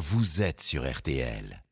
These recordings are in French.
vous êtes sur RTL.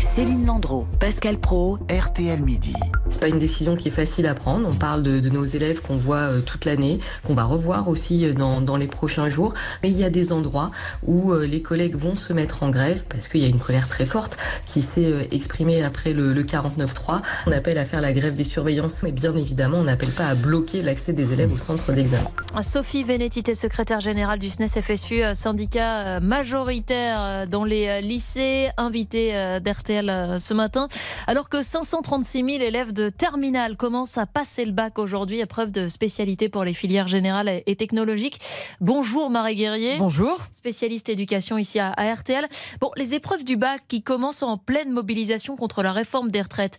Céline Landreau, Pascal Pro, RTL Midi. C'est pas une décision qui est facile à prendre. On parle de, de nos élèves qu'on voit euh, toute l'année, qu'on va revoir aussi euh, dans, dans, les prochains jours. Mais il y a des endroits où euh, les collègues vont se mettre en grève parce qu'il y a une colère très forte qui s'est exprimée après le, le 49-3. On appelle à faire la grève des surveillances, mais bien évidemment, on n'appelle pas à bloquer l'accès des élèves au centre d'examen. Sophie Vénétité, secrétaire générale du SNES FSU, syndicat majoritaire dans les lycées, invité d'RTL ce matin, alors que 536 000 élèves de terminale commencent à passer le bac aujourd'hui, épreuve de spécialité pour les filières générales et technologiques. Bonjour Marie Guerrier. Bonjour. Spécialiste éducation ici à, RTL. Bon, les épreuves du bac qui commencent en pleine mobilisation contre la réforme des retraites.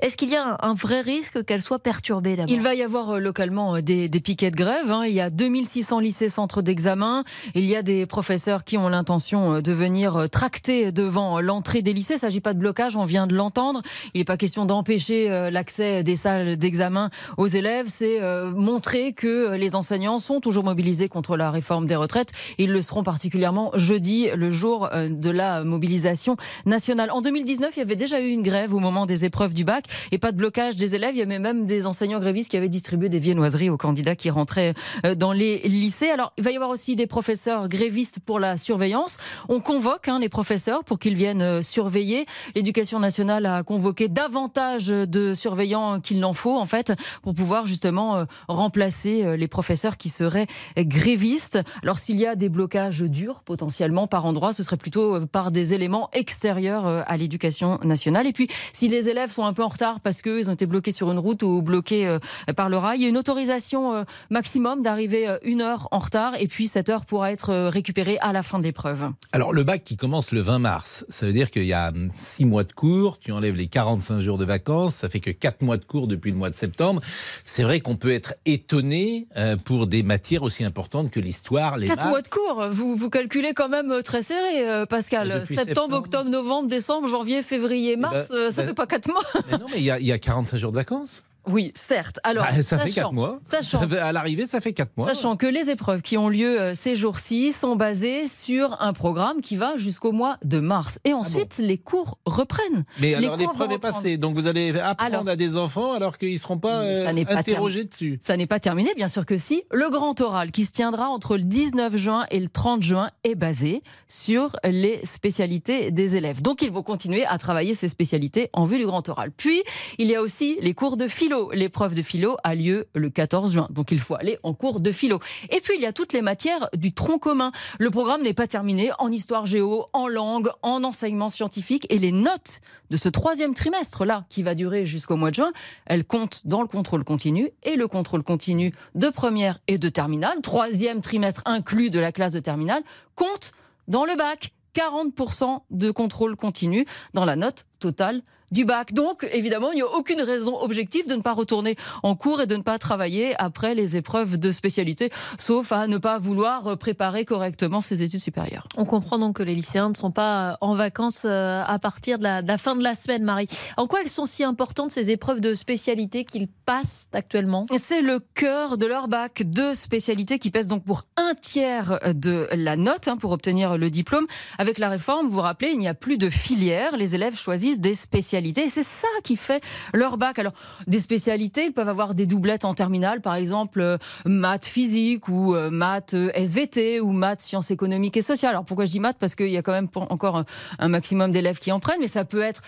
Est-ce qu'il y a un, vrai risque qu'elles soient perturbées d'abord? Il va y avoir euh, localement euh, des, piquets de grève. Hein. Il y a 2600 lycées centres d'examen. Il y a des professeurs qui ont l'intention euh, de venir tracter devant l'entrée des lycées. Il ne s'agit pas de blocage, on vient de l'entendre. Il n'est pas question d'empêcher euh, l'accès des salles d'examen aux élèves, c'est euh, montrer que les enseignants sont toujours mobilisés contre la réforme des retraites. Ils le seront particulièrement jeudi, le jour euh, de la mobilisation nationale. En 2019, il y avait déjà eu une grève au moment des épreuves du bac et pas de blocage des élèves. Il y avait même des enseignants grévistes qui avaient distribué des viennoiseries aux candidats qui rentraient dans les lycées. Alors, il va y avoir aussi des professeurs grévistes pour la surveillance. On convoque hein, les professeurs pour qu'ils viennent surveiller. L'éducation nationale a convoqué davantage de surveillants qu'il n'en faut, en fait, pour pouvoir justement euh, remplacer euh, les professeurs qui seraient grévistes. Alors, s'il y a des blocages durs, potentiellement, par endroit, ce serait plutôt euh, par des éléments extérieurs à l'éducation nationale. Et puis, si les élèves sont un peu en retard parce qu'ils ont été bloqués sur une route ou bloqués par le rail, il y a une autorisation maximum d'arriver une heure en retard et puis cette heure pourra être récupérée à la fin de l'épreuve. Alors, le bac qui commence le 20 mars, ça veut dire qu'il y a hum, six mois de cours, tu enlèves les 45 jours de vacances, ça fait que 4 mois de cours depuis le mois de septembre. C'est vrai qu'on peut être étonné euh, pour des matières aussi importantes que l'histoire, les 4 mois de cours, vous, vous calculez quand même euh, très serré, euh, Pascal. Septembre, octobre, novembre, décembre, janvier, février, eh mars, ben, ça ne ben, fait pas 4 mois. Mais non, mais il y, y, a 45 jours de vacances. Oui, certes. Alors, bah, ça fait 4 mois. Sachant, à l'arrivée, ça fait 4 mois. Sachant que les épreuves qui ont lieu euh, ces jours-ci sont basées sur un programme qui va jusqu'au mois de mars. Et ah ensuite, les cours reprennent. Mais alors, l'épreuve est passée. Donc, vous allez apprendre à des enfants alors qu'ils ne seront pas, euh, interrogés dessus. Ça n'est pas terminé, bien sûr que si. Le grand oral qui se tiendra entre le 19 juin et le 30 juin est basé sur les spécialités des élèves. Donc, ils vont continuer à travailler ces spécialités en vue du grand oral. Puis, il y a aussi les cours de philo L'épreuve de philo a lieu le 14 juin, donc il faut aller en cours de philo. Et puis il y a toutes les matières du tronc commun. Le programme n'est pas terminé en histoire géo, en langue, en enseignement scientifique et les notes de ce troisième trimestre-là, qui va durer jusqu'au mois de juin, elles comptent dans le contrôle continu et le contrôle continu de première et de terminale, troisième trimestre inclus de la classe de terminale, compte dans le bac. 40% de contrôle continu dans la note totale du bac. Donc, évidemment, il n'y a aucune raison objective de ne pas retourner en cours et de ne pas travailler après les épreuves de spécialité, sauf à ne pas vouloir préparer correctement ses études supérieures. On comprend donc que les lycéens ne sont pas en vacances euh, à partir de la, fin de la semaine, Marie. En quoi elles sont si importantes, ces épreuves de spécialité qu'ils passent actuellement? C'est le cœur de leur bac de spécialité qui pèse donc pour un tiers de la note hein, pour obtenir le diplôme. Avec la réforme, vous vous rappelez, il n'y a plus de filière. Les élèves choisissent des spécialités et c'est ça qui fait leur bac. Alors, des spécialités, ils peuvent avoir des doublettes en terminale, par exemple euh, maths physique ou euh, maths euh, SVT ou maths sciences économiques et sociales. Alors, pourquoi je dis maths? Parce qu'il y a quand même encore un maximum d'élèves qui en prennent, mais ça peut être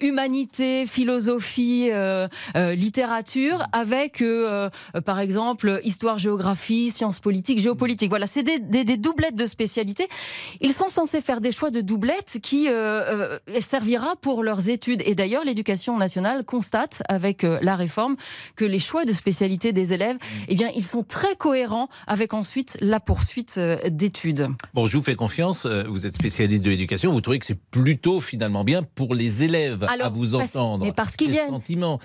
humanité, philosophie, littérature, avec, par exemple, histoire, géographie, sciences politiques, géopolitique. Voilà, c'est des, des, doublettes de spécialités. Ils sont censés faire des choix de doublettes qui servira pour leurs études et d'ailleurs, l'éducation nationale constate avec euh, la réforme que les choix de spécialité des élèves, eh bien, ils sont très cohérents avec ensuite la poursuite euh, d'études. Bon, je vous fais confiance. Euh, vous êtes spécialiste de l'éducation. Vous trouvez que c'est plutôt finalement bien pour les élèves à vous entendre. Mais parce qu'il y, a,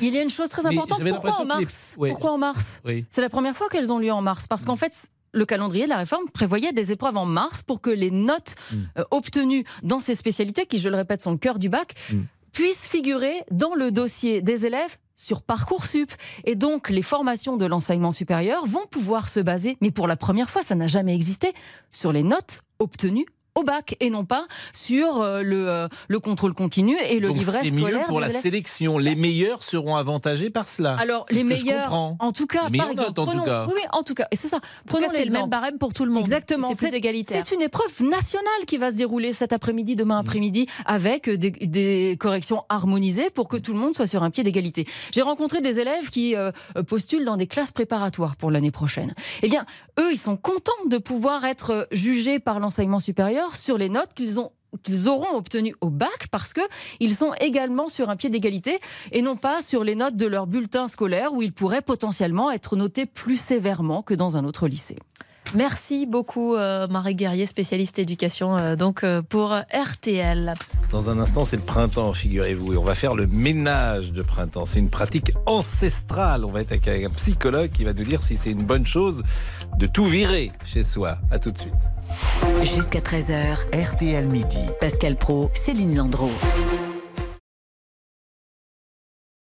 il y a une chose très importante. Pourquoi en mars? Pourquoi en mars? C'est la première fois qu'elles ont lieu en mars. Parce qu'en fait, le calendrier de la réforme prévoyait des épreuves en mars pour que les notes mm. obtenues dans ces spécialités, qui je le répète sont le cœur du bac, mm puissent figurer dans le dossier des élèves sur Parcoursup. Et donc, les formations de l'enseignement supérieur vont pouvoir se baser, mais pour la première fois, ça n'a jamais existé, sur les notes obtenus au bac et non pas sur euh, le, euh, le contrôle continu et le Donc livret c'est scolaire. mieux pour la élèves. sélection. Les meilleurs seront avantagés par cela. Alors C'est les ce que je meilleurs, en tout cas, par exemple, notes, en tout cas. oui, oui, en tout cas, et c'est ça. Prenons c'est le même barème pour tout le monde. Exactement. C'est plus égalitaire. C'est une épreuve nationale qui va se dérouler cet après-midi, demain après-midi, avec des, des corrections harmonisées pour que tout le monde soit sur un pied d'égalité. J'ai rencontré des élèves qui euh, postulent dans des classes préparatoires pour l'année prochaine. Eh bien, eux, ils sont contents de pouvoir être jugés par l'enseignement supérieur sur les notes qu'ils ont qu'ils auront obtenues au bac parce que ils sont également sur un pied d'égalité et non pas sur les notes de leur bulletin scolaire où ils pourraient potentiellement être notés plus sévèrement que dans un autre lycée. Merci beaucoup, euh, Marie Guerrier, spécialiste éducation, euh, donc euh, pour RTL. Dans un instant, c'est le printemps, figurez-vous, et on va faire le ménage de printemps. C'est une pratique ancestrale. On va être avec un psychologue qui va nous dire si c'est une bonne chose de tout virer chez soi. À tout de suite. Jusqu'à 13h, RTL Midi. Pascal Pro, Céline Landreau.